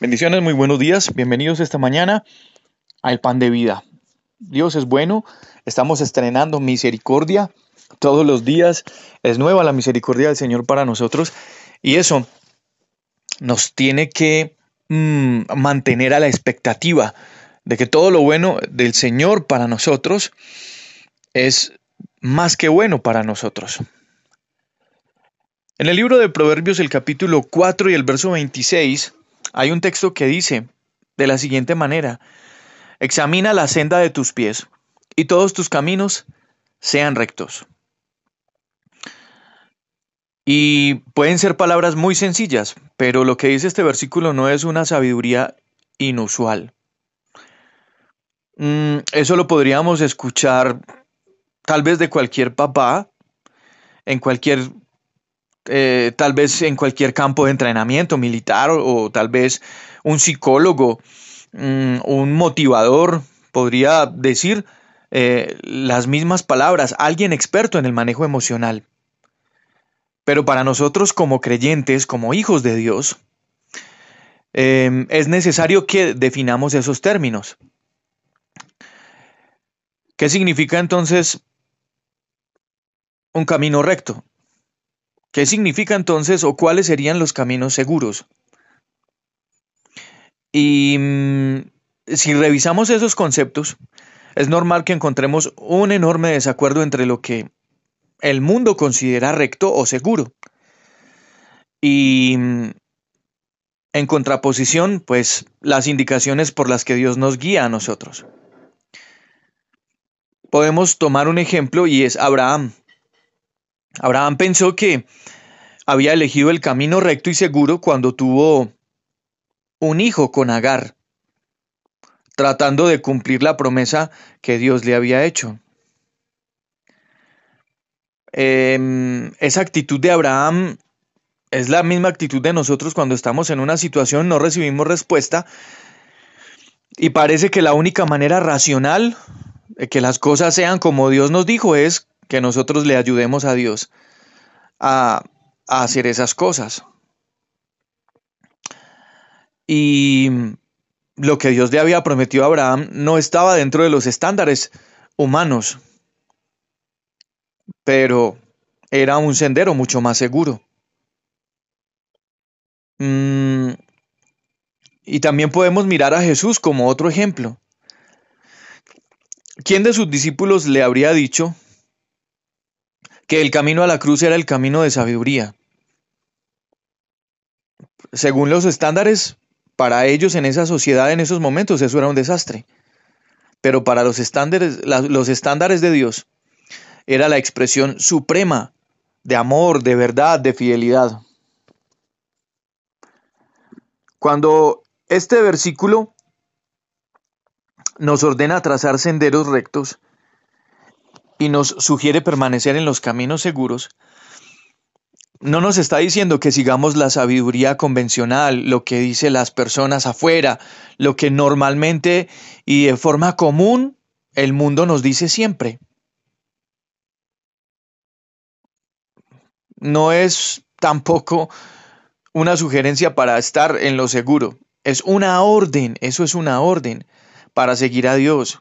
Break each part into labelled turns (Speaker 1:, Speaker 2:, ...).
Speaker 1: Bendiciones, muy buenos días. Bienvenidos esta mañana a El Pan de Vida. Dios es bueno. Estamos estrenando misericordia todos los días. Es nueva la misericordia del Señor para nosotros. Y eso nos tiene que mm, mantener a la expectativa de que todo lo bueno del Señor para nosotros es más que bueno para nosotros. En el libro de Proverbios, el capítulo 4 y el verso 26, hay un texto que dice de la siguiente manera, examina la senda de tus pies y todos tus caminos sean rectos. Y pueden ser palabras muy sencillas, pero lo que dice este versículo no es una sabiduría inusual. Mm, eso lo podríamos escuchar tal vez de cualquier papá, en cualquier eh, tal vez en cualquier campo de entrenamiento militar o, tal vez un psicólogo, mm, un motivador, podría decir eh, las mismas palabras, alguien experto en el manejo emocional. Pero para nosotros como creyentes, como hijos de Dios, em, es necesario que definamos esos términos. ¿Qué significa entonces un camino recto? ¿Qué significa entonces o cuáles serían los caminos seguros? Y mm, si revisamos esos conceptos, es normal que encontremos un enorme desacuerdo entre lo que el mundo considera recto o seguro. Y mm, en contraposición, pues las indicaciones por las que Dios nos guía a nosotros. Podemos tomar un ejemplo y es Abraham. Abraham pensó que había elegido el camino recto y seguro cuando tuvo un hijo con Agar, tratando de cumplir la promesa que Dios le había hecho. Em, esa actitud de Abraham es la misma actitud de nosotros cuando estamos en una situación, no recibimos respuesta y parece que la única manera racional de que las cosas sean como Dios nos dijo es que nosotros le ayudemos a Dios a, hacer esas cosas. Y lo que Dios le había prometido a Abraham no estaba dentro de los estándares humanos, pero era un sendero mucho más seguro. Mm, y también podemos mirar a Jesús como otro ejemplo. ¿Quién de sus discípulos le habría dicho que el camino a la cruz era el camino de sabiduría. Según los estándares, para ellos en esa sociedad, en esos momentos, eso era un desastre. Pero para los estándares, los estándares de Dios, era la expresión suprema de amor, de verdad, de fidelidad. Cuando este versículo nos ordena trazar senderos rectos, y nos sugiere permanecer en los caminos seguros, no nos está diciendo que sigamos la sabiduría convencional, lo que dicen las personas afuera, lo que normalmente y de forma común el mundo nos dice siempre. No es tampoco una sugerencia para estar en lo seguro, es una orden, eso es una orden para seguir a Dios.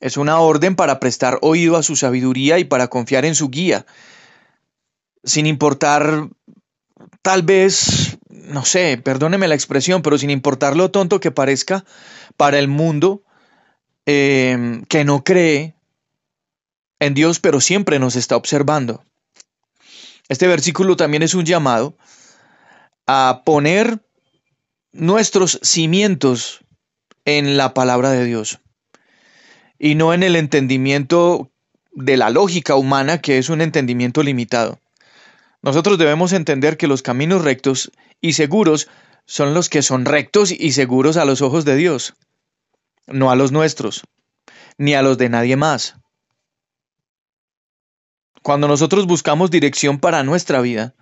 Speaker 1: Es una orden para prestar oído a su sabiduría y para confiar en su guía, sin importar, tal vez, no sé, perdóneme la expresión, pero sin importar lo tonto que parezca para el mundo em, que no cree en Dios, pero siempre nos está observando. Este versículo también es un llamado a poner nuestros cimientos en la palabra de Dios y no en el entendimiento de la lógica humana, que es un entendimiento limitado. Nosotros debemos entender que los caminos rectos y seguros son los que son rectos y seguros a los ojos de Dios, no a los nuestros, ni a los de nadie más. Cuando nosotros buscamos dirección para nuestra vida,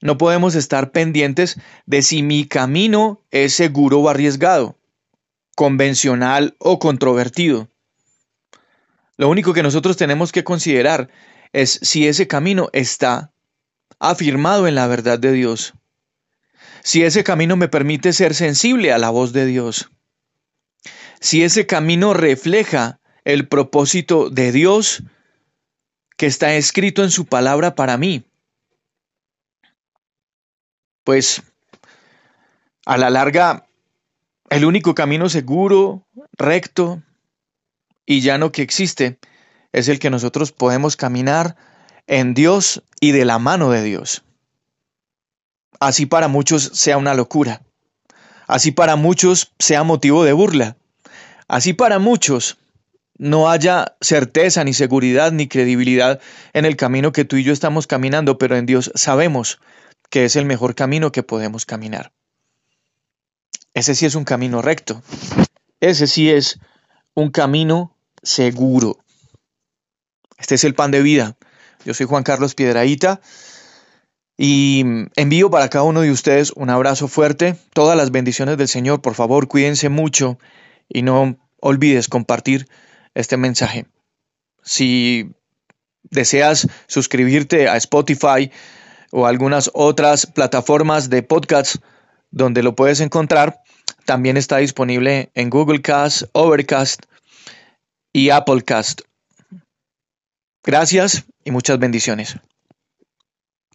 Speaker 1: no podemos estar pendientes de si mi camino es seguro o arriesgado, convencional o controvertido. Lo único que nosotros tenemos que considerar es si ese camino está afirmado en la verdad de Dios. si ese camino me permite ser sensible a la voz de Dios, si ese camino refleja el propósito de Dios que está escrito en su palabra para mí, pues a la larga el único camino seguro, recto y llano que existe es el que nosotros podemos caminar en Dios y de la mano de Dios. Así para muchos sea una locura. Así para muchos sea motivo de burla. Así para muchos no haya certeza, ni seguridad, ni credibilidad en el camino que tú y yo estamos caminando, pero en Dios sabemos que es el mejor camino que podemos caminar. Ese sí es un camino recto. Ese sí es un camino seguro. Este es el pan de vida. Yo soy Juan Carlos Piedraíta y envío para cada uno de ustedes un abrazo fuerte, todas las bendiciones del Señor. Por favor, cuídense mucho y no olvides compartir este mensaje. Si deseas suscribirte a Spotify o algunas otras plataformas de podcasts donde lo puedes encontrar, también está disponible en Google Cast, Overcast y Applecast. Gracias y muchas bendiciones.